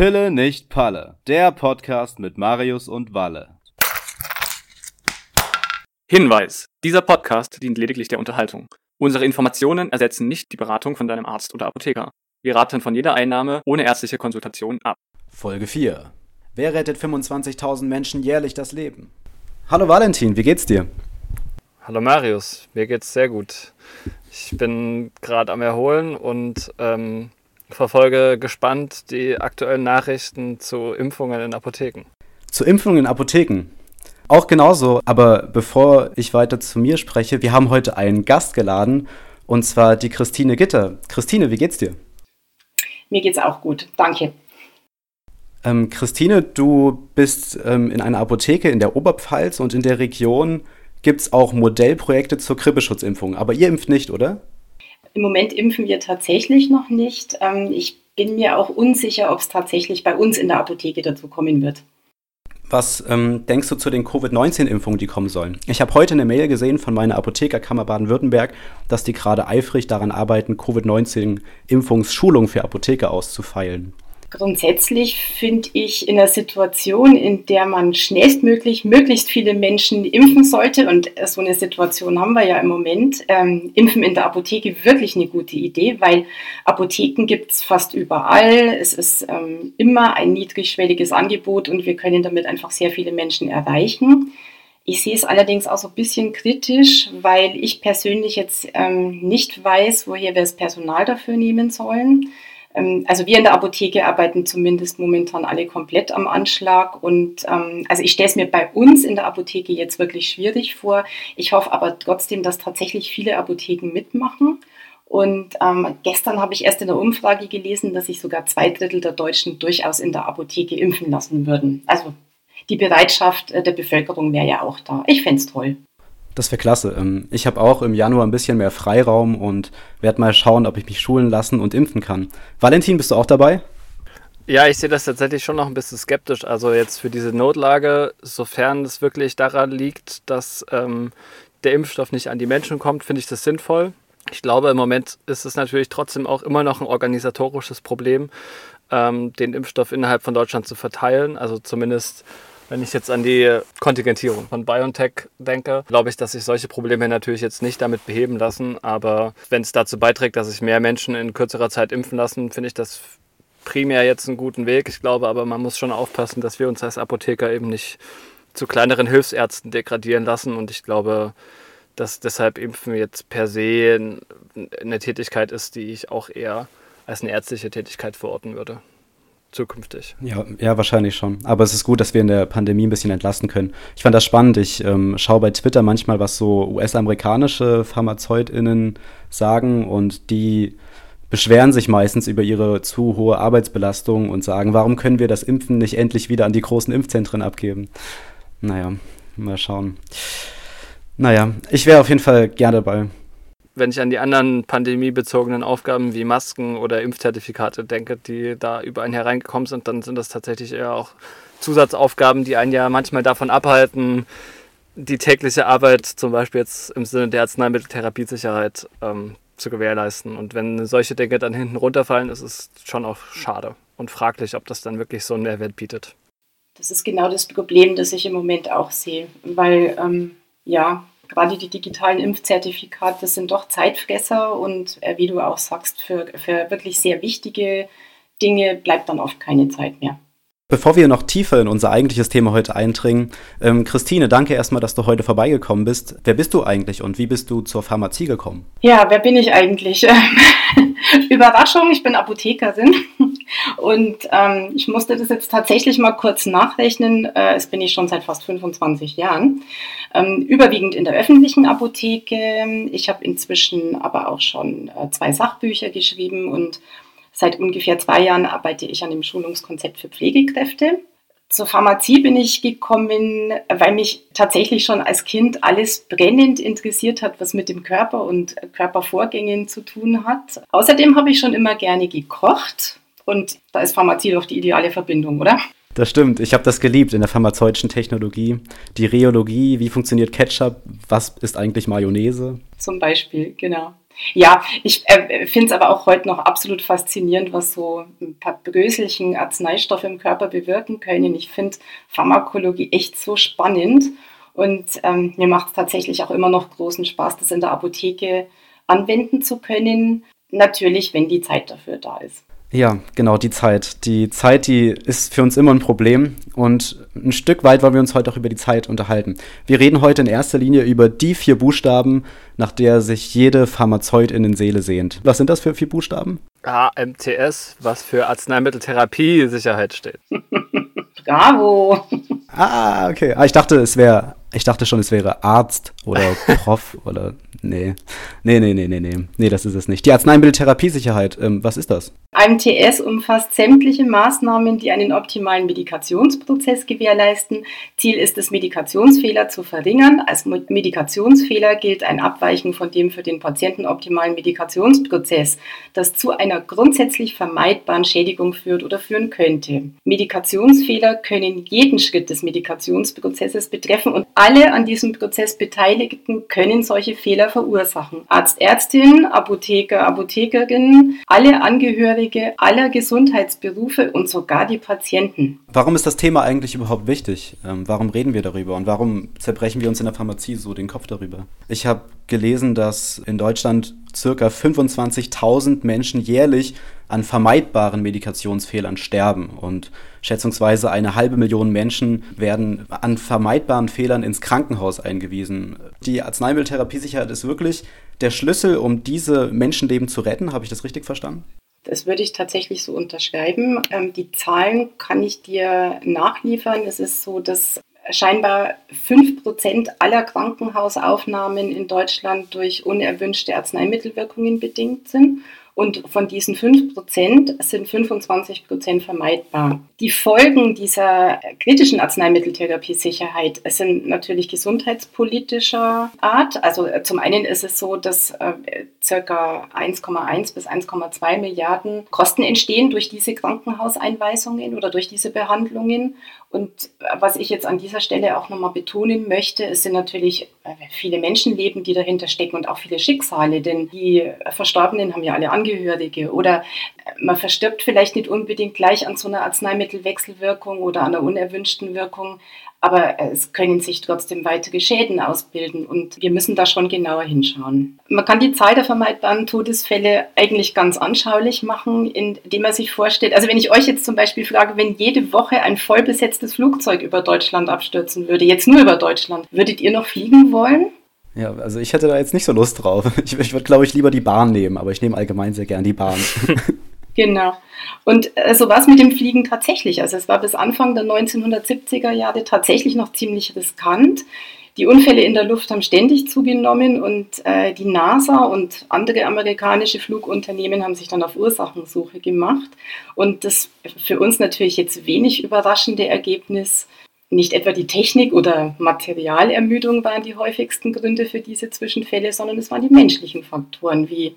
Pille nicht Palle, der Podcast mit Marius und Walle. Hinweis: Dieser Podcast dient lediglich der Unterhaltung. Unsere Informationen ersetzen nicht die Beratung von deinem Arzt oder Apotheker. Wir raten von jeder Einnahme ohne ärztliche Konsultation ab. Folge 4. Wer rettet 25.000 Menschen jährlich das Leben? Hallo Valentin, wie geht's dir? Hallo Marius, mir geht's sehr gut. Ich bin gerade am Erholen und ähm, verfolge gespannt die aktuellen Nachrichten zu Impfungen in Apotheken. Zu Impfungen in Apotheken? Auch genauso, aber bevor ich weiter zu mir spreche, wir haben heute einen Gast geladen und zwar die Christine Gitter. Christine, wie geht's dir? Mir geht's auch gut, danke. Ähm, Christine, du bist ähm, in einer Apotheke in der Oberpfalz und in der Region gibt es auch Modellprojekte zur Grippeschutzimpfung. Aber ihr impft nicht, oder? Im Moment impfen wir tatsächlich noch nicht. Ähm, ich bin mir auch unsicher, ob es tatsächlich bei uns in der Apotheke dazu kommen wird. Was ähm, denkst du zu den Covid-19-Impfungen, die kommen sollen? Ich habe heute eine Mail gesehen von meiner Apothekerkammer Baden-Württemberg, dass die gerade eifrig daran arbeiten, Covid-19-Impfungsschulung für Apotheker auszufeilen. Grundsätzlich finde ich in einer Situation, in der man schnellstmöglich möglichst viele Menschen impfen sollte, und so eine Situation haben wir ja im Moment, ähm, Impfen in der Apotheke wirklich eine gute Idee, weil Apotheken gibt es fast überall. Es ist ähm, immer ein niedrigschwelliges Angebot und wir können damit einfach sehr viele Menschen erreichen. Ich sehe es allerdings auch so ein bisschen kritisch, weil ich persönlich jetzt ähm, nicht weiß, woher wir das Personal dafür nehmen sollen. Ähm, also wir in der Apotheke arbeiten zumindest momentan alle komplett am Anschlag. Und ähm, also ich stelle es mir bei uns in der Apotheke jetzt wirklich schwierig vor. Ich hoffe aber trotzdem, dass tatsächlich viele Apotheken mitmachen. Und ähm, gestern habe ich erst in der Umfrage gelesen, dass sich sogar zwei Drittel der Deutschen durchaus in der Apotheke impfen lassen würden. Also die Bereitschaft äh, der Bevölkerung wäre ja auch da. Ich fände es toll. Das wäre klasse. Ähm, ich habe auch im Januar ein bisschen mehr Freiraum und werde mal schauen, ob ich mich schulen lassen und impfen kann. Valentin, bist du auch dabei? Ja, ich sehe das tatsächlich schon noch ein bisschen skeptisch. Also jetzt für diese Notlage, sofern es wirklich daran liegt, dass ähm, der Impfstoff nicht an die Menschen kommt, finde ich das sinnvoll. Ich glaube, im Moment ist es natürlich trotzdem auch immer noch ein organisatorisches Problem, ähm, den Impfstoff innerhalb von Deutschland zu verteilen. Also zumindest wenn ich jetzt an die Kontingentierung von BioNTech denke, glaube ich, dass sich solche Probleme natürlich jetzt nicht damit beheben lassen. Aber wenn es dazu beiträgt, dass sich mehr Menschen in kürzerer Zeit impfen lassen, finde ich das primär jetzt einen guten Weg. Ich glaube aber, man muss schon aufpassen, dass wir uns als Apotheker eben nicht zu kleineren Hilfsärzten degradieren lassen. Und ich glaube, dass deshalb Impfen jetzt per se eine Tätigkeit ist, die ich auch eher als eine ärztliche Tätigkeit verorten würde zukünftig. Ja, ja, wahrscheinlich schon. Aber es ist gut, dass wir in der Pandemie ein bisschen entlasten können. Ich fand das spannend. Ich ähm, schaue bei Twitter manchmal, was so US-amerikanische PharmazeutInnen sagen und die beschweren sich meistens über ihre zu hohe Arbeitsbelastung und sagen, warum können wir das Impfen nicht endlich wieder an die großen Impfzentren abgeben? Naja, mal schauen. Naja, ich wäre auf jeden Fall gerne dabei wenn ich an die anderen pandemiebezogenen Aufgaben wie Masken oder Impfzertifikate denke, die da über einen hereingekommen sind, dann sind das tatsächlich eher auch Zusatzaufgaben, die einen ja manchmal davon abhalten, die tägliche Arbeit zum Beispiel jetzt im Sinne der Arzneimitteltherapiesicherheit ähm, zu gewährleisten. Und wenn solche Dinge dann hinten runterfallen, ist es schon auch schade und fraglich, ob das dann wirklich so einen Mehrwert bietet. Das ist genau das Problem, das ich im Moment auch sehe, weil ähm, ja, gerade die digitalen Impfzertifikate sind doch Zeitfresser und äh, wie du auch sagst, für, für wirklich sehr wichtige Dinge bleibt dann oft keine Zeit mehr. Bevor wir noch tiefer in unser eigentliches Thema heute eindringen, ähm, Christine, danke erstmal, dass du heute vorbeigekommen bist. Wer bist du eigentlich und wie bist du zur Pharmazie gekommen? Ja, wer bin ich eigentlich? Überraschung, ich bin Apothekerin und ähm, ich musste das jetzt tatsächlich mal kurz nachrechnen. Äh, das bin ich schon seit fast 25 Jahren. Ähm, überwiegend in der öffentlichen Apotheke. Ich habe inzwischen aber auch schon äh, zwei Sachbücher geschrieben und Seit ungefähr zwei Jahren arbeite ich an dem Schulungskonzept für Pflegekräfte. Zur Pharmazie bin ich gekommen, weil mich tatsächlich schon als Kind alles brennend interessiert hat, was mit dem Körper und Körpervorgängen zu tun hat. Außerdem habe ich schon immer gerne gekocht und da ist Pharmazie doch die ideale Verbindung, oder? Das stimmt. Ich habe das geliebt in der pharmazeutischen Technologie. Die Rheologie, wie funktioniert Ketchup, was ist eigentlich Mayonnaise? Zum Beispiel, genau. Ja, ich äh, finde es aber auch heute noch absolut faszinierend, was so ein paar Bröselchen Arzneistoffe im Körper bewirken können. Ich finde Pharmakologie echt so spannend und ähm, mir macht es tatsächlich auch immer noch großen Spaß, das in der Apotheke anwenden zu können. Natürlich, wenn die Zeit dafür da ist. Ja, genau, die Zeit. Die Zeit, die ist für uns immer ein Problem und ein Stück weit wollen wir uns heute auch über die Zeit unterhalten. Wir reden heute in erster Linie über die vier Buchstaben, nach der sich jede Pharmazeut in den Seele sehnt. Was sind das für vier Buchstaben? AMTS, was für Arzneimitteltherapie-Sicherheit steht. Bravo! Ah, okay. Ah, ich dachte, es wäre, ich dachte schon, es wäre Arzt oder Prof oder Nee. Nee, nee, nee, nee, nee. Nee, das ist es nicht. Die Arzneimitteltherapiesicherheit, ähm, was ist das? AMTS umfasst sämtliche Maßnahmen, die einen optimalen Medikationsprozess gewährleisten. Ziel ist es, Medikationsfehler zu verringern. Als Medikationsfehler gilt ein Abweichen von dem für den Patienten optimalen Medikationsprozess, das zu einer grundsätzlich vermeidbaren Schädigung führt oder führen könnte. Medikationsfehler können jeden Schritt des Medikationsprozesses betreffen und alle an diesem Prozess Beteiligten können solche Fehler verursachen. Arzt, Ärztin, Apotheker, Apothekerin, alle Angehörige aller Gesundheitsberufe und sogar die Patienten. Warum ist das Thema eigentlich überhaupt wichtig? Ähm, warum reden wir darüber und warum zerbrechen wir uns in der Pharmazie so den Kopf darüber? Ich habe gelesen, dass in Deutschland circa 25.000 Menschen jährlich an vermeidbaren Medikationsfehlern sterben und schätzungsweise eine halbe Million Menschen werden an vermeidbaren Fehlern ins Krankenhaus eingewiesen. Die Arzneimitteltherapiesicherheit ist wirklich der Schlüssel, um diese Menschenleben zu retten. Habe ich das richtig verstanden? Das würde ich tatsächlich so unterschreiben. Ähm, die Zahlen kann ich dir nachliefern. Es ist so, dass scheinbar 5% aller Krankenhausaufnahmen in Deutschland durch unerwünschte Arzneimittelwirkungen bedingt sind. Und von diesen 5% sind 25% vermeidbar. Die Folgen dieser kritischen Arzneimitteltherapiesicherheit sind natürlich gesundheitspolitischer Art. Also äh, zum einen ist es so, dass äh, circa 1,1 bis 1,2 Milliarden Kosten entstehen durch diese Krankenhauseinweisungen oder durch diese Behandlungen. Und äh, was ich jetzt an dieser Stelle auch nochmal betonen möchte, es sind natürlich äh, viele Menschenleben, die dahinter stecken und auch viele Schicksale, denn die Verstorbenen haben ja alle Angehörige oder äh, man verstirbt vielleicht nicht unbedingt gleich an so einer Arzneimittelwechselwirkung oder an einer unerwünschten Wirkung, aber es können sich trotzdem weitere Schäden ausbilden und wir müssen da schon genauer hinschauen. Man kann die Zahl der vermeidbaren Todesfälle eigentlich ganz anschaulich machen, indem man sich vorstellt, also wenn ich euch jetzt zum Beispiel frage, wenn jede Woche ein vollbesetztes Flugzeug über Deutschland abstürzen würde, jetzt nur über Deutschland, würdet ihr noch fliegen wollen? Ja, also ich hätte da jetzt nicht so Lust drauf. Ich, ich würde, glaube ich, lieber die Bahn nehmen, aber ich nehme allgemein sehr gern die Bahn. Genau. Und äh, so war es mit dem Fliegen tatsächlich. Also es war bis Anfang der 1970er Jahre tatsächlich noch ziemlich riskant. Die Unfälle in der Luft haben ständig zugenommen und äh, die NASA und andere amerikanische Flugunternehmen haben sich dann auf Ursachensuche gemacht. Und das für uns natürlich jetzt wenig überraschende Ergebnis, nicht etwa die Technik oder Materialermüdung waren die häufigsten Gründe für diese Zwischenfälle, sondern es waren die menschlichen Faktoren wie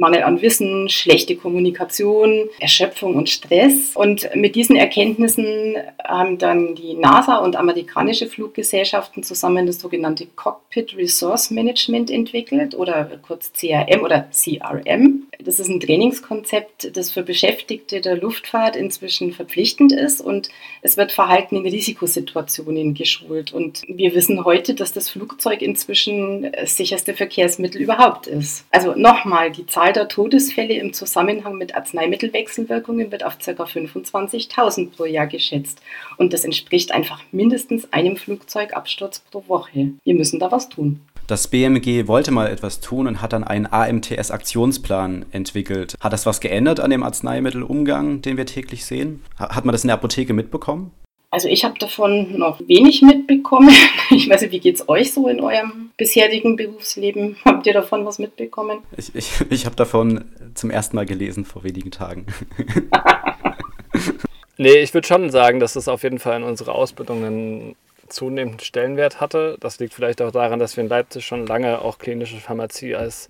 Mangel an Wissen, schlechte Kommunikation, Erschöpfung und Stress. Und mit diesen Erkenntnissen haben dann die NASA und amerikanische Fluggesellschaften zusammen das sogenannte Cockpit Resource Management entwickelt oder kurz CRM oder CRM. Das ist ein Trainingskonzept, das für Beschäftigte der Luftfahrt inzwischen verpflichtend ist und es wird Verhalten in Risikosituationen geschult. Und wir wissen heute, dass das Flugzeug inzwischen das sicherste Verkehrsmittel überhaupt ist. Also nochmal, die Zahl Zahl der Todesfälle im Zusammenhang mit Arzneimittelwechselwirkungen wird auf ca. 25.000 pro Jahr geschätzt. Und das entspricht einfach mindestens einem Flugzeugabsturz pro Woche. Wir müssen da was tun. Das BMG wollte mal etwas tun und hat dann einen AMTS-Aktionsplan entwickelt. Hat das was geändert an dem Arzneimittelumgang, den wir täglich sehen? Hat man das in der Apotheke mitbekommen? Also ich habe davon noch wenig mitbekommen. Ich weiß nicht, wie geht es euch so in eurem bisherigen Berufsleben? Habt ihr davon was mitbekommen? Ich, ich, ich habe davon zum ersten Mal gelesen vor wenigen Tagen. nee, ich würde schon sagen, dass es auf jeden Fall in unserer Ausbildung einen zunehmenden Stellenwert hatte. Das liegt vielleicht auch daran, dass wir in Leipzig schon lange auch klinische Pharmazie als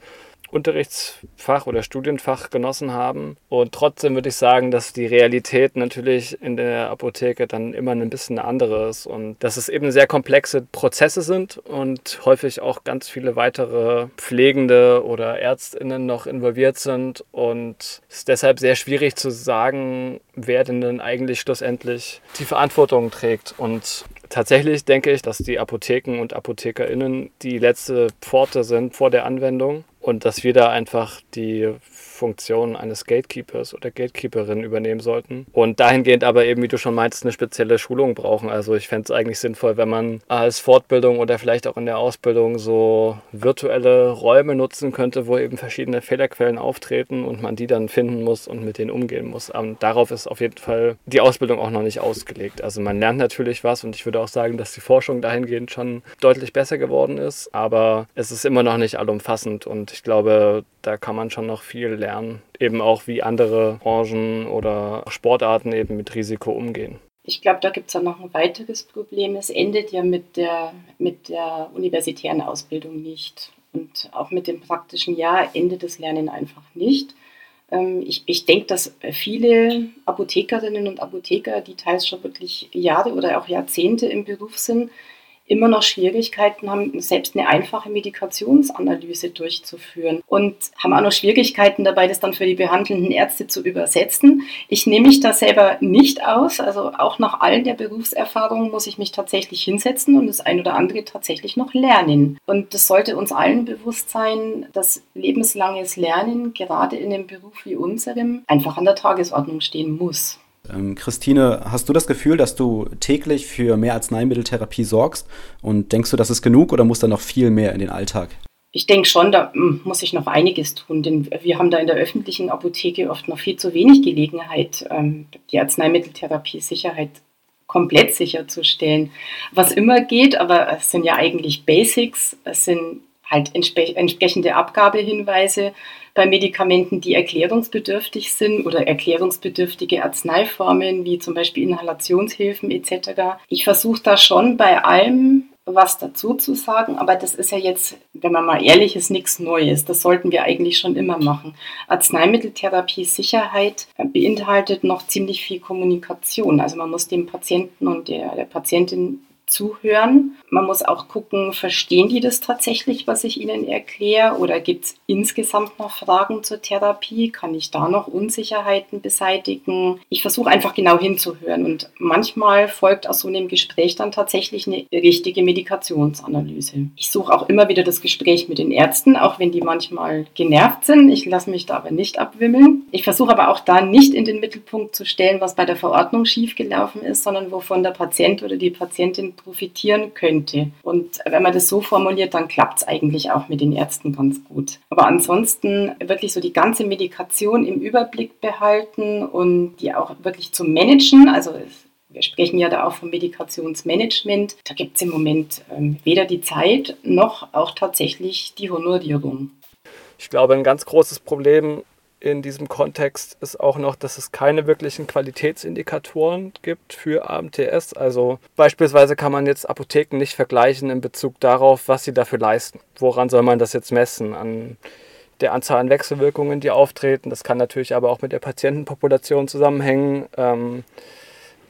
Unterrichtsfach oder Studienfach genossen haben. Und trotzdem würde ich sagen, dass die Realität natürlich in der Apotheke dann immer ein bisschen eine andere ist und dass es eben sehr komplexe Prozesse sind und häufig auch ganz viele weitere Pflegende oder Ärztinnen noch involviert sind und es ist deshalb sehr schwierig zu sagen, wer denn dann eigentlich schlussendlich die Verantwortung trägt. Und tatsächlich denke ich, dass die Apotheken und ApothekerInnen die letzte Pforte sind vor der Anwendung und dass wir da einfach die Funktion eines Gatekeepers oder Gatekeeperin übernehmen sollten. Und dahingehend aber eben, wie du schon meinst, eine spezielle Schulung brauchen. Also ich fände es eigentlich sinnvoll, wenn man als Fortbildung oder vielleicht auch in der Ausbildung so virtuelle Räume nutzen könnte, wo eben verschiedene Fehlerquellen auftreten und man die dann finden muss und mit denen umgehen muss. Und darauf ist auf jeden Fall die Ausbildung auch noch nicht ausgelegt. Also man lernt natürlich was und ich würde auch sagen, dass die Forschung dahingehend schon deutlich besser geworden ist, aber es ist immer noch nicht allumfassend und ich glaube, da kann man schon noch viel lernen, eben auch wie andere Branchen oder Sportarten eben mit Risiko umgehen. Ich glaube, da gibt es auch noch ein weiteres Problem. Es endet ja mit der, mit der universitären Ausbildung nicht. Und auch mit dem praktischen Jahr endet das Lernen einfach nicht. Ähm, ich, ich denke, dass viele Apothekerinnen und Apotheker, die teils schon wirklich Jahre oder auch Jahrzehnte im Beruf sind, immer noch Schwierigkeiten haben, selbst eine einfache Medikationsanalyse durchzuführen und haben auch noch Schwierigkeiten dabei, das dann für die behandelnden Ärzte zu übersetzen. Ich nehme mich da selber nicht aus, also auch nach all der Berufserfahrung muss ich mich tatsächlich hinsetzen und das ein oder andere tatsächlich noch lernen. Und das sollte uns allen bewusst sein, dass lebenslanges Lernen gerade in einem Beruf wie unserem einfach an der Tagesordnung stehen muss. Ähm, Christine, hast du das Gefühl, dass du täglich für mehr Arzneimitteltherapie sorgst? Und denkst du, das ist genug oder muss da noch viel mehr in den Alltag? Ich denke schon, da hm, muss ich noch einiges tun, denn wir haben da in der öffentlichen Apotheke oft noch viel zu wenig Gelegenheit, ähm, die Arzneimitteltherapie-Sicherheit komplett sicherzustellen. Was immer geht, aber es sind ja eigentlich Basics, es sind halt entsprechende Abgabehinweise bei Medikamenten, die erklärungsbedürftig sind oder erklärungsbedürftige Arzneiformen wie zum Beispiel Inhalationshilfen etc. Ich versuche da schon bei allem was dazu zu sagen, aber das ist ja jetzt, wenn man mal ehrlich ist, nichts Neues. Das sollten wir eigentlich schon immer machen. Arzneimitteltherapie Sicherheit beinhaltet noch ziemlich viel Kommunikation. Also man muss dem Patienten und der, der Patientin zuhören. Man muss auch gucken, verstehen die das tatsächlich, was ich ihnen erkläre? Oder gibt es insgesamt noch Fragen zur Therapie? Kann ich da noch Unsicherheiten beseitigen? Ich versuche einfach genau hinzuhören. Und manchmal folgt aus so einem Gespräch dann tatsächlich eine richtige Medikationsanalyse. Ich suche auch immer wieder das Gespräch mit den Ärzten, auch wenn die manchmal genervt sind. Ich lasse mich da aber nicht abwimmeln. Ich versuche aber auch da nicht in den Mittelpunkt zu stellen, was bei der Verordnung schiefgelaufen ist, sondern wovon der Patient oder die Patientin profitieren könnte. Und wenn man das so formuliert, dann klappt es eigentlich auch mit den Ärzten ganz gut. Aber ansonsten wirklich so die ganze Medikation im Überblick behalten und die auch wirklich zu managen. Also wir sprechen ja da auch vom Medikationsmanagement. Da gibt es im Moment ähm, weder die Zeit noch auch tatsächlich die Honorierung. Ich glaube, ein ganz großes Problem in diesem Kontext ist auch noch, dass es keine wirklichen Qualitätsindikatoren gibt für AMTS. Also beispielsweise kann man jetzt Apotheken nicht vergleichen in Bezug darauf, was sie dafür leisten. Woran soll man das jetzt messen? An der Anzahl an Wechselwirkungen, die auftreten. Das kann natürlich aber auch mit der Patientenpopulation zusammenhängen. Ähm,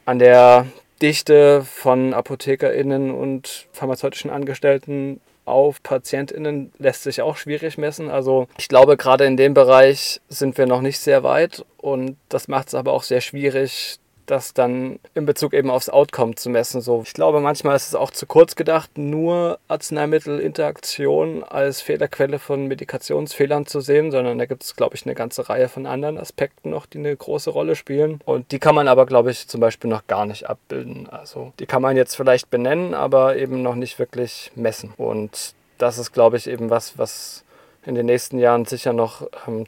an der Dichte von ApothekerInnen und pharmazeutischen Angestellten auf PatientInnen lässt sich auch schwierig messen. Also ich glaube, gerade in dem Bereich sind wir noch nicht sehr weit und das macht es aber auch sehr schwierig, das dann in Bezug eben aufs Outcome zu messen. So, ich glaube, manchmal ist es auch zu kurz gedacht, nur Arzneimittelinteraktion als Fehlerquelle von Medikationsfehlern zu sehen, sondern da gibt es, glaube ich, eine ganze Reihe von anderen Aspekten noch, die eine große Rolle spielen. Und die kann man aber, glaube ich, zum Beispiel noch gar nicht abbilden. Also die kann man jetzt vielleicht benennen, aber eben noch nicht wirklich messen. Und das ist, glaube ich, eben was, was in den nächsten Jahren sicher noch ähm,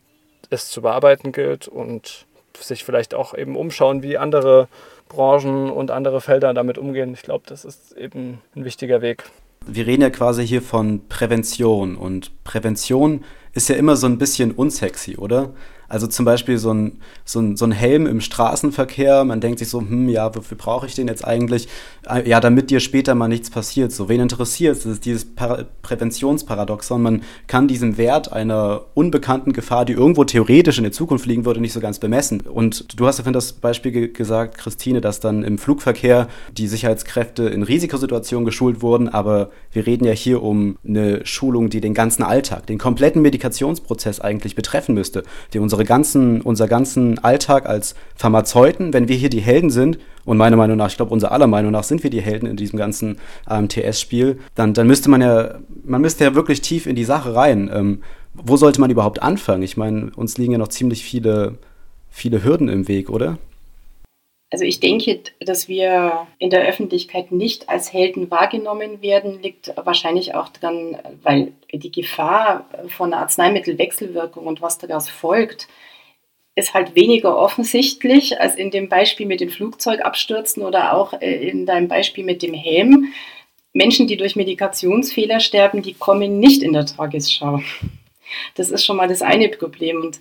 es zu bearbeiten gilt und sich vielleicht auch eben umschauen, wie andere Branchen und andere Felder damit umgehen. Ich glaube, das ist eben ein wichtiger Weg. Wir reden ja quasi hier von Prävention und Prävention ist ja immer so ein bisschen unsexy, oder? Also zum Beispiel so ein, so ein, so ein Helm im Straßenverkehr, man denkt sich so, hm, ja, wofür brauche ich den jetzt eigentlich? Äh, ja, damit dir später mal nichts passiert. So, wen interessiert es? Das ist dieses Par Präventionsparadoxon. Man kann diesen Wert einer unbekannten Gefahr, die irgendwo theoretisch in der Zukunft liegen würde, nicht so ganz bemessen. Und du hast ja vorhin das Beispiel ge gesagt, Christine, dass dann im Flugverkehr die Sicherheitskräfte in Risikosituationen geschult wurden, aber wir reden ja hier um eine Schulung, die den ganzen Alltag, den kompletten Medikationsprozess eigentlich betreffen müsste, die unsere ganzen, unser ganzen Alltag als Pharmazeuten, wenn wir hier die Helden sind, und meiner Meinung nach, ich glaube, unserer aller Meinung nach sind wir die Helden in diesem ganzen AMTS-Spiel, dann, dann müsste man ja, man müsste ja wirklich tief in die Sache rein. Ähm, wo sollte man überhaupt anfangen? Ich meine, uns liegen ja noch ziemlich viele, viele Hürden im Weg, oder? Also ich denke, dass wir in der Öffentlichkeit nicht als Helden wahrgenommen werden, liegt wahrscheinlich auch daran, weil die Gefahr von Arzneimittelwechselwirkung und was daraus folgt, ist halt weniger offensichtlich als in dem Beispiel mit den Flugzeugabstürzen oder auch äh, in deinem Beispiel mit dem Helm. Menschen, die durch Medikationsfehler sterben, die kommen nicht in der Tagesschau. Das ist schon mal das eine Problem. Und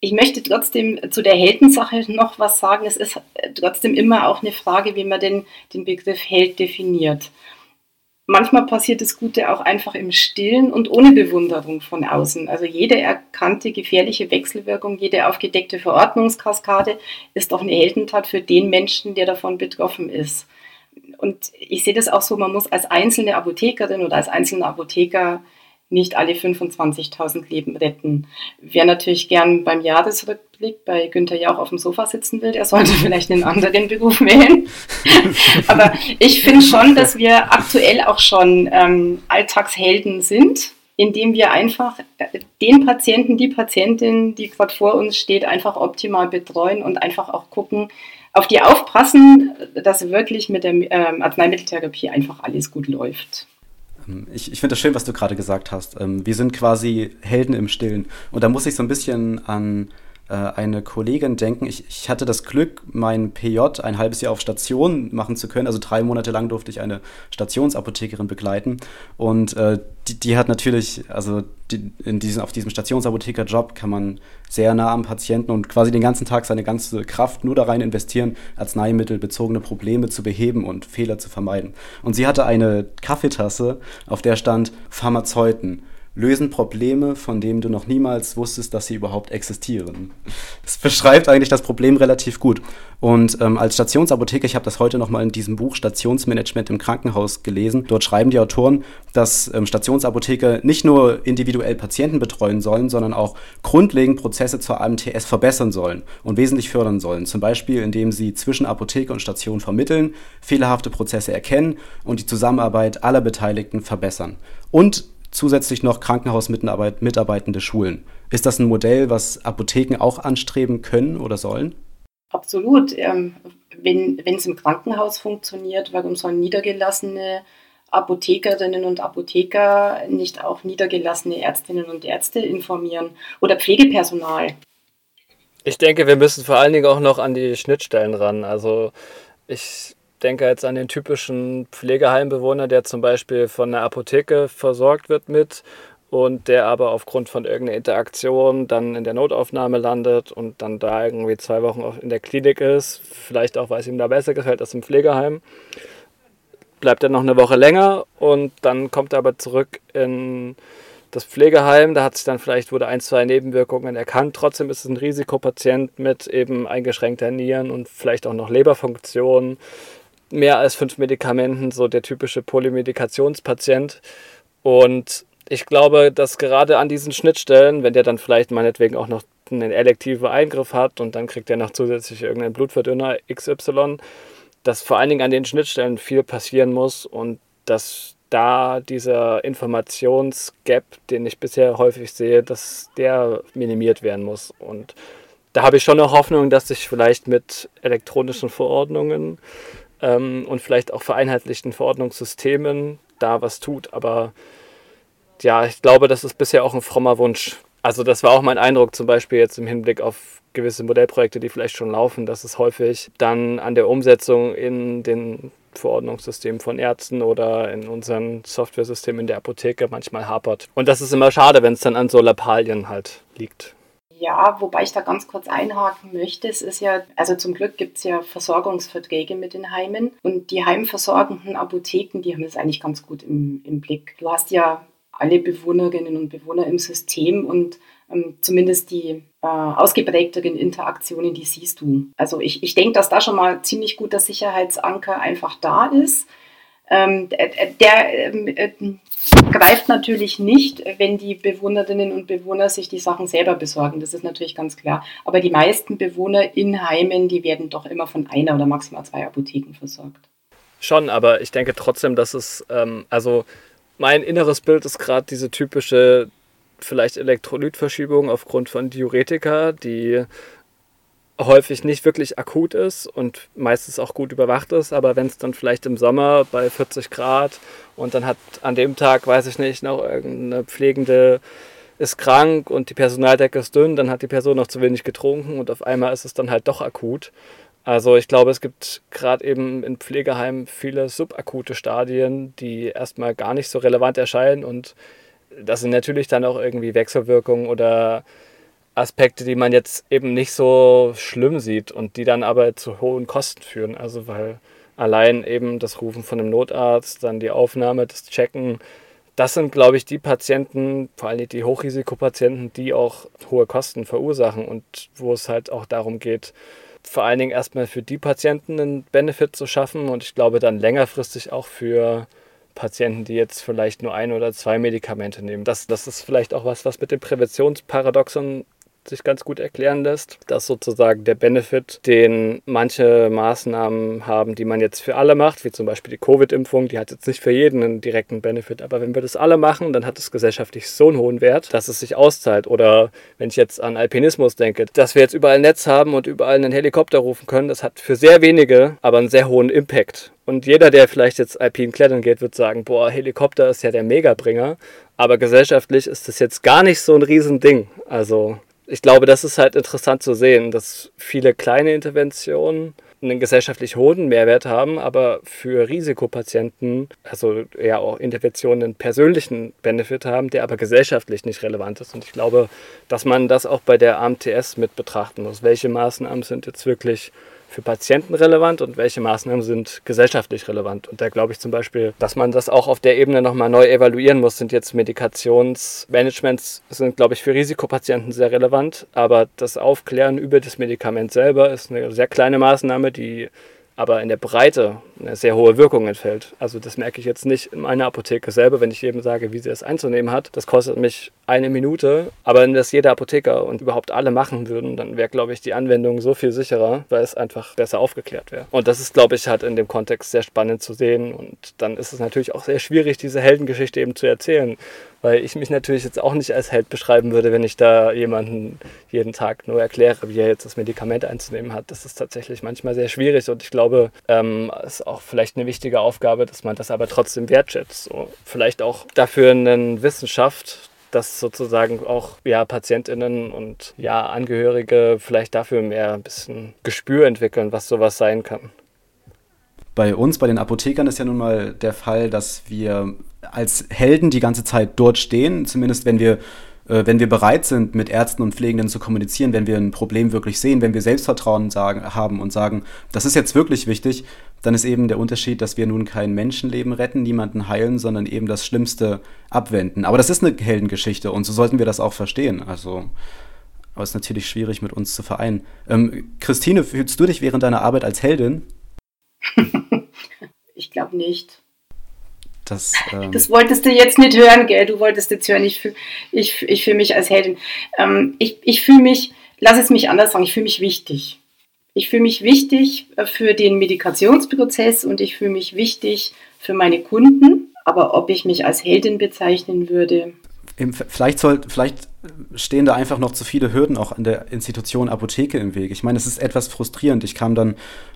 ich möchte trotzdem zu der Heldensache noch was sagen. Es ist trotzdem immer auch eine Frage, wie man den, den Begriff Held definiert. Manchmal passiert das Gute auch einfach im Stillen und ohne Bewunderung von außen. Also jede erkannte gefährliche Wechselwirkung, jede aufgedeckte Verordnungskaskade ist doch eine Heldentat für den Menschen, der davon betroffen ist. Und ich sehe das auch so, man muss als einzelne Apothekerin oder als einzelner Apotheker nicht alle 25.000 Leben retten. Wer natürlich gern beim Jahresrückblick bei Günther Jauch auf dem Sofa sitzen will, der sollte vielleicht einen anderen Beruf wählen. Aber ich finde schon, dass wir aktuell auch schon ähm, Alltagshelden sind, indem wir einfach äh, den Patienten, die Patientin, die gerade vor uns steht, einfach optimal betreuen und einfach auch gucken, auf die aufpassen, dass wirklich mit der ähm, Arzneimitteltherapie einfach alles gut läuft. Ähm, ich, ich finde das schön, was du gerade gesagt hast. Ähm, wir sind quasi Helden im Stillen. Und da muss ich so ein bisschen an eine Kollegin denken. Ich, ich hatte das Glück, mein PJ ein halbes Jahr auf Station machen zu können. Also drei Monate lang durfte ich eine Stationsapothekerin begleiten. Und äh, die, die, hat natürlich, also die, in diesem, auf diesem Stationsapothekerjob kann man sehr nah am Patienten und quasi den ganzen Tag seine ganze Kraft nur da rein investieren, arzneimittelbezogene Probleme zu beheben und Fehler zu vermeiden. Und sie hatte eine Kaffeetasse, auf der stand Pharmazeuten lösen Probleme, von denen du noch niemals wusstest, dass sie überhaupt existieren. Das beschreibt eigentlich das Problem relativ gut. Und ähm, als Stationsapotheker, ich habe das heute nochmal in diesem Buch Stationsmanagement im Krankenhaus gelesen, dort schreiben die Autoren, dass ähm, Stationsapotheker nicht nur individuell Patienten betreuen sollen, sondern auch grundlegend Prozesse zur AMTS verbessern sollen und wesentlich fördern sollen. Zum Beispiel, indem sie zwischen Apotheke und Station vermitteln, fehlerhafte Prozesse erkennen und die Zusammenarbeit aller Beteiligten verbessern. Und zusätzlich noch Krankenhausmitarbeitende schulen. Ist das ein Modell, was Apotheken auch anstreben können oder sollen? Absolut. Ähm, wenn es im Krankenhaus funktioniert, warum sollen niedergelassene Apothekerinnen und Apotheker nicht auch niedergelassene Ärztinnen und Ärzte informieren oder Pflegepersonal? Ich denke, wir müssen vor allen Dingen auch noch an die Schnittstellen ran. Also ich denke jetzt an den typischen Pflegeheimbewohner, der zum Beispiel von einer Apotheke versorgt wird mit und der aber aufgrund von irgendeiner Interaktion dann in der Notaufnahme landet und dann da irgendwie zwei Wochen in der Klinik ist, vielleicht auch, weil es ihm da besser gefällt als im Pflegeheim, bleibt er noch eine Woche länger und dann kommt er aber zurück in das Pflegeheim, da hat sich dann vielleicht wurde ein, zwei Nebenwirkungen erkannt. Trotzdem ist es ein Risikopatient mit eben eingeschränkter Nieren und vielleicht auch noch Leberfunktion mehr als fünf Medikamenten, so der typische Polymedikationspatient. Und ich glaube, dass gerade an diesen Schnittstellen, wenn der dann vielleicht meinetwegen auch noch einen elektiven Eingriff hat und dann kriegt er noch zusätzlich irgendeinen Blutverdünner XY, dass vor allen Dingen an den Schnittstellen viel passieren muss und dass da dieser Informationsgap, den ich bisher häufig sehe, dass der minimiert werden muss. Und da habe ich schon eine Hoffnung, dass sich vielleicht mit elektronischen Verordnungen ähm, und vielleicht auch vereinheitlichten Verordnungssystemen da was tut. Aber ja, ich glaube, das ist bisher auch ein frommer Wunsch. Also das war auch mein Eindruck, zum Beispiel jetzt im Hinblick auf gewisse Modellprojekte, die vielleicht schon laufen, dass es häufig dann an der Umsetzung in den Verordnungssystem von Ärzten oder in unseren Softwaresystemen in der Apotheke manchmal hapert. Und das ist immer schade, wenn es dann an so Lappalien halt liegt. Ja, wobei ich da ganz kurz einhaken möchte. Es ist ja, also zum Glück gibt es ja Versorgungsverträge mit den Heimen und die heimversorgenden Apotheken, die haben das eigentlich ganz gut im, im Blick. Du hast ja alle Bewohnerinnen und Bewohner im System und ähm, zumindest die äh, ausgeprägteren Interaktionen, die siehst du. Also ich, ich denke, dass da schon mal ziemlich guter Sicherheitsanker einfach da ist. Ähm, der, ähm, äh, greift natürlich nicht, wenn die Bewohnerinnen und Bewohner sich die Sachen selber besorgen. Das ist natürlich ganz klar. Aber die meisten Bewohner in Heimen, die werden doch immer von einer oder maximal zwei Apotheken versorgt. Schon, aber ich denke trotzdem, dass es, ähm, also mein inneres Bild ist gerade diese typische, vielleicht Elektrolytverschiebung aufgrund von Diuretika, die häufig nicht wirklich akut ist und meistens auch gut überwacht ist, aber wenn es dann vielleicht im Sommer bei 40 Grad und dann hat an dem Tag, weiß ich nicht, noch irgendeine Pflegende ist krank und die Personaldecke ist dünn, dann hat die Person noch zu wenig getrunken und auf einmal ist es dann halt doch akut. Also ich glaube, es gibt gerade eben in Pflegeheimen viele subakute Stadien, die erstmal gar nicht so relevant erscheinen und das sind natürlich dann auch irgendwie Wechselwirkungen oder Aspekte, die man jetzt eben nicht so schlimm sieht und die dann aber zu hohen Kosten führen. Also weil allein eben das Rufen von einem Notarzt, dann die Aufnahme, das Checken, das sind, glaube ich, die Patienten, vor allem die Hochrisikopatienten, die auch hohe Kosten verursachen und wo es halt auch darum geht, vor allen Dingen erstmal für die Patienten einen Benefit zu schaffen und ich glaube dann längerfristig auch für Patienten, die jetzt vielleicht nur ein oder zwei Medikamente nehmen. Das, das ist vielleicht auch was, was mit dem Präventionsparadoxon sich ganz gut erklären lässt, dass sozusagen der Benefit, den manche Maßnahmen haben, die man jetzt für alle macht, wie zum Beispiel die Covid-Impfung, die hat jetzt nicht für jeden einen direkten Benefit, aber wenn wir das alle machen, dann hat es gesellschaftlich so einen hohen Wert, dass es sich auszahlt. Oder wenn ich jetzt an Alpinismus denke, dass wir jetzt überall ein Netz haben und überall einen Helikopter rufen können, das hat für sehr wenige aber einen sehr hohen Impact. Und jeder, der vielleicht jetzt alpin klettern geht, wird sagen, boah, Helikopter ist ja der Megabringer. Aber gesellschaftlich ist das jetzt gar nicht so ein Riesending. Also ich glaube, das ist halt interessant zu sehen, dass viele kleine Interventionen einen gesellschaftlich hohen Mehrwert haben, aber für Risikopatienten, also ja auch Interventionen einen persönlichen Benefit haben, der aber gesellschaftlich nicht relevant ist. Und ich glaube, dass man das auch bei der AMTS mit betrachten muss. Welche Maßnahmen sind jetzt wirklich für Patienten relevant und welche Maßnahmen sind gesellschaftlich relevant. Und da glaube ich zum Beispiel, dass man das auch auf der Ebene nochmal neu evaluieren muss. Sind jetzt Medikationsmanagements, sind glaube ich für Risikopatienten sehr relevant, aber das Aufklären über das Medikament selber ist eine sehr kleine Maßnahme, die aber in der Breite eine sehr hohe Wirkung entfällt. Also das merke ich jetzt nicht in meiner Apotheke selber, wenn ich jedem sage, wie sie es einzunehmen hat. Das kostet mich eine Minute, aber wenn das jeder Apotheker und überhaupt alle machen würden, dann wäre, glaube ich, die Anwendung so viel sicherer, weil es einfach besser aufgeklärt wäre. Und das ist, glaube ich, halt in dem Kontext sehr spannend zu sehen. Und dann ist es natürlich auch sehr schwierig, diese Heldengeschichte eben zu erzählen weil ich mich natürlich jetzt auch nicht als Held beschreiben würde, wenn ich da jemanden jeden Tag nur erkläre, wie er jetzt das Medikament einzunehmen hat. Das ist tatsächlich manchmal sehr schwierig und ich glaube, ähm, ist auch vielleicht eine wichtige Aufgabe, dass man das aber trotzdem wertschätzt. So, vielleicht auch dafür eine Wissenschaft, dass sozusagen auch ja, PatientInnen und ja, Angehörige vielleicht dafür mehr ein bisschen Gespür entwickeln, was sowas sein kann bei uns, bei den Apothekern ist ja nun mal der Fall, dass wir als Helden die ganze Zeit dort stehen, zumindest wenn wir wenn wir bereit sind, mit Ärzten und Pflegenden zu kommunizieren, wenn wir ein Problem wirklich sehen, wenn wir Selbstvertrauen sagen, haben und sagen, das ist jetzt wirklich wichtig, dann ist eben der Unterschied, dass wir nun kein Menschenleben retten, niemanden heilen, sondern eben das Schlimmste abwenden. Aber das ist eine Heldengeschichte und so sollten wir das auch verstehen. Also, aber es ist natürlich schwierig mit uns zu vereinen. Ähm, Christine, fühlst du dich während deiner Arbeit als Heldin? ich glaube nicht. Das, ähm das, wolltest du jetzt nicht hören, gell? Du wolltest jetzt hören, ich fühle ich, ich fühl mich als Heldin. Ähm, ich ich fühle mich, lass es mich anders sagen, ich fühle mich wichtig. Ich fühle mich wichtig für den Medikationsprozess und ich fühle mich wichtig für meine Kunden. Aber ob ich mich als Heldin bezeichnen würde, vielleicht, soll, vielleicht stehen da einfach noch zu viele Hürden auch an der Institution Apotheke im Weg. Ich meine, es ist etwas frustrierend. Ich kam dann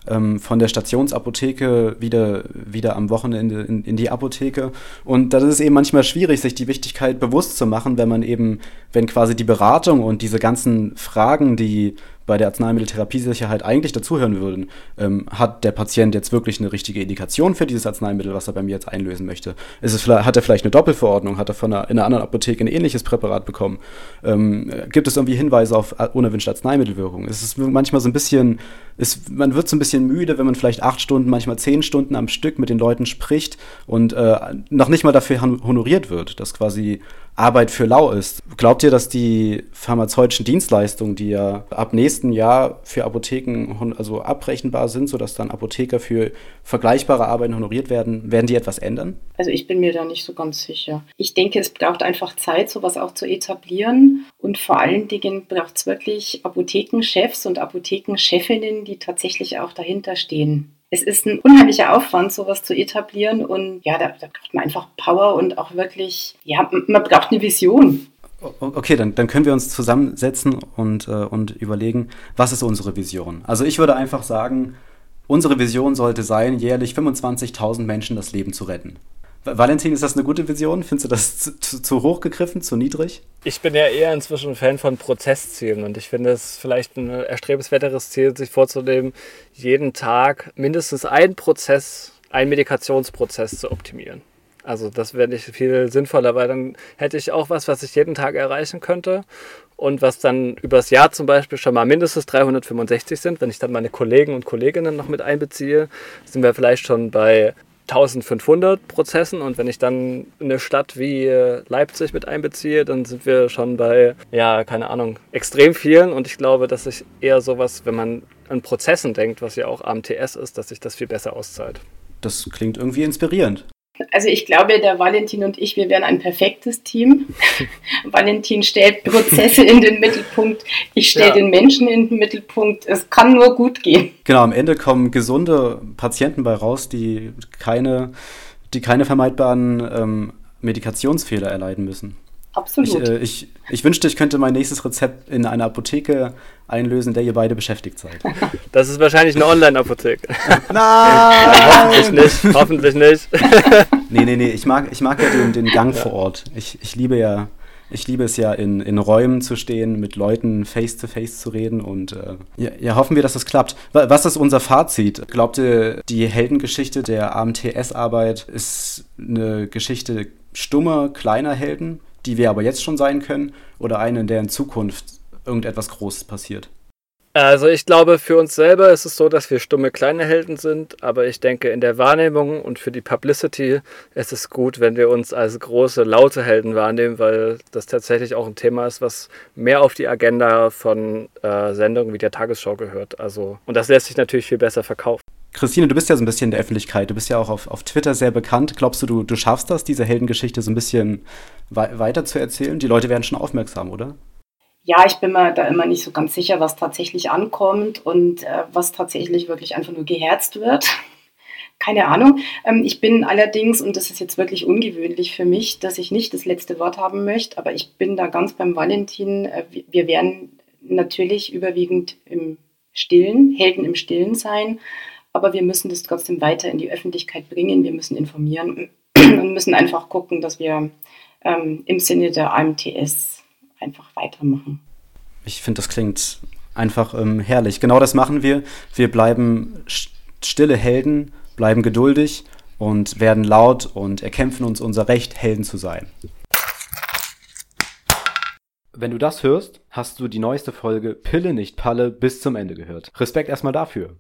ähm, von der Stationsapotheke wieder, wieder am Wochenende in, in die Apotheke und da ist eben manchmal schwierig, sich die Wichtigkeit bewusst zu machen, wenn man eben, wenn quasi die Beratung und diese ganzen Fragen, die bei der Arzneimitteltherapiesicherheit eigentlich dazuhören würden. Ähm, hat der Patient jetzt wirklich eine richtige Indikation für dieses Arzneimittel, was er bei mir jetzt einlösen möchte? Ist es, hat er vielleicht eine Doppelverordnung? Hat er von einer, in einer anderen Apotheke ein ähnliches Präparat bekommen? Ähm, gibt es irgendwie Hinweise auf unerwünschte Arzneimittelwirkung? Es ist manchmal so ein bisschen, ist, man wird so ein bisschen müde, wenn man vielleicht acht Stunden, manchmal zehn Stunden am Stück mit den Leuten spricht und äh, noch nicht mal dafür honoriert wird, dass quasi Arbeit für lau ist. Glaubt ihr, dass die pharmazeutischen Dienstleistungen, die ja ab nächsten Jahr für Apotheken also abrechenbar sind, sodass dann Apotheker für vergleichbare Arbeiten honoriert werden, werden die etwas ändern? Also ich bin mir da nicht so ganz sicher. Ich denke, es braucht einfach Zeit, sowas auch zu etablieren. Und vor allen Dingen braucht es wirklich Apothekenchefs und Apothekenchefinnen, die tatsächlich auch dahinter stehen es ist ein unheimlicher Aufwand, sowas zu etablieren. Und ja, da, da braucht man einfach Power und auch wirklich, ja, man braucht eine Vision. Okay, dann, dann können wir uns zusammensetzen und, äh, und überlegen, was ist unsere Vision? Also ich würde einfach sagen, unsere Vision sollte sein, jährlich 25.000 Menschen das Leben zu retten. Valentin, ist das eine gute Vision? Findest du das zu, zu, hoch gegriffen, zu niedrig? Ich bin ja eher inzwischen Fan von Prozesszielen und ich finde es vielleicht ein erstrebenswerteres Ziel, sich vorzunehmen, jeden Tag mindestens einen Prozess, einen Medikationsprozess zu optimieren. Also das wäre nicht viel sinnvoller, weil dann hätte ich auch was, was ich jeden Tag erreichen könnte und was dann übers Jahr zum Beispiel schon mal mindestens 365 sind. Wenn ich dann meine Kollegen und Kolleginnen noch mit einbeziehe, sind wir vielleicht schon bei 1500 Prozessen und wenn ich dann eine Stadt wie äh, Leipzig mit einbeziehe, dann sind wir schon bei, ja, keine Ahnung, extrem vielen und ich glaube, dass sich eher sowas, wenn man an Prozessen denkt, was ja auch AMTS ist, dass sich das viel besser auszahlt. Das klingt irgendwie inspirierend. Also ich glaube, der Valentin und ich, wir wären ein perfektes Team. Valentin stellt Prozesse in den Mittelpunkt, ich stelle ja. den Menschen in den Mittelpunkt. Es kann nur gut gehen. Genau, am Ende kommen gesunde Patienten bei raus, die keine, die keine vermeidbaren ähm, Medikationsfehler erleiden müssen. Absolut. Ich, äh, ich, ich, wünschte, ich könnte mein nächstes Rezept in einer Apotheke einlösen, in der ihr beide beschäftigt seid. Das ist wahrscheinlich eine Online-Apotheke. Nein! hoffentlich nicht. Hoffentlich nicht. nee, nee, nee. Ich mag, ich mag ja den, den Gang ja. vor Ort. Ich, ich liebe ja. Ich liebe es ja, in, in Räumen zu stehen, mit Leuten face to face zu reden und äh, ja, ja, hoffen wir, dass das klappt. Was ist unser Fazit? Glaubt ihr, die Heldengeschichte der AMTS-Arbeit ist eine Geschichte stummer, kleiner Helden? Die wir aber jetzt schon sein können, oder eine, in der in Zukunft irgendetwas Großes passiert? Also ich glaube, für uns selber ist es so, dass wir stumme kleine Helden sind, aber ich denke, in der Wahrnehmung und für die Publicity ist es gut, wenn wir uns als große, laute Helden wahrnehmen, weil das tatsächlich auch ein Thema ist, was mehr auf die Agenda von äh, Sendungen wie der Tagesschau gehört. Also, und das lässt sich natürlich viel besser verkaufen. Christine, du bist ja so ein bisschen in der Öffentlichkeit, du bist ja auch auf, auf Twitter sehr bekannt. Glaubst du, du, du schaffst das, diese Heldengeschichte so ein bisschen we weiter zu erzählen? Die Leute werden schon aufmerksam, oder? Ja, ich bin mir da immer nicht so ganz sicher, was tatsächlich ankommt und äh, was tatsächlich wirklich einfach nur geherzt wird. Keine Ahnung. Ähm, ich bin allerdings, und das ist jetzt wirklich ungewöhnlich für mich, dass ich nicht das letzte Wort haben möchte, aber ich bin da ganz beim Valentin. Äh, wir werden natürlich überwiegend im Stillen, Helden im Stillen sein aber wir müssen das trotzdem weiter in die Öffentlichkeit bringen. Wir müssen informieren und müssen einfach gucken, dass wir ähm, im Sinne der AMTS einfach weitermachen. Ich finde, das klingt einfach ähm, herrlich. Genau das machen wir. Wir bleiben stille Helden, bleiben geduldig und werden laut und erkämpfen uns unser Recht, Helden zu sein. Wenn du das hörst, hast du die neueste Folge Pille nicht Palle bis zum Ende gehört. Respekt erstmal dafür.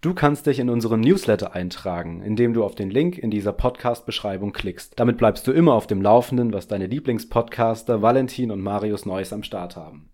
Du kannst dich in unseren Newsletter eintragen, indem du auf den Link in dieser Podcast-Beschreibung klickst. Damit bleibst du immer auf dem Laufenden, was deine Lieblingspodcaster Valentin und Marius Neuss am Start haben.